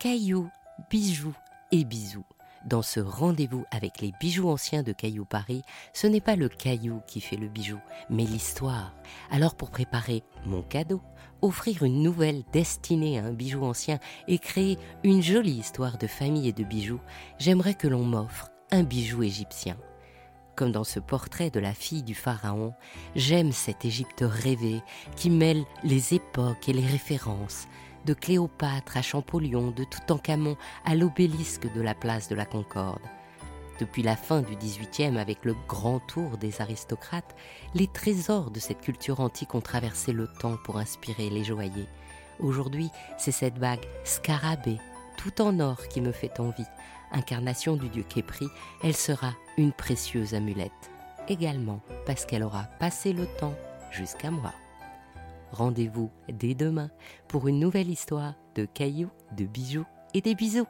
Cailloux, bijoux et bisous. Dans ce rendez-vous avec les bijoux anciens de Caillou Paris, ce n'est pas le caillou qui fait le bijou, mais l'histoire. Alors pour préparer mon cadeau, offrir une nouvelle destinée à un bijou ancien et créer une jolie histoire de famille et de bijoux, j'aimerais que l'on m'offre un bijou égyptien. Comme dans ce portrait de la fille du pharaon, j'aime cette Égypte rêvée qui mêle les époques et les références, de Cléopâtre à Champollion, de Toutankhamon à l'obélisque de la place de la Concorde. Depuis la fin du XVIIIe, avec le grand tour des aristocrates, les trésors de cette culture antique ont traversé le temps pour inspirer les joailliers. Aujourd'hui, c'est cette bague scarabée, tout en or, qui me fait envie. Incarnation du dieu Képri, elle sera une précieuse amulette. Également parce qu'elle aura passé le temps jusqu'à moi. Rendez-vous dès demain pour une nouvelle histoire de cailloux, de bijoux et des bisous.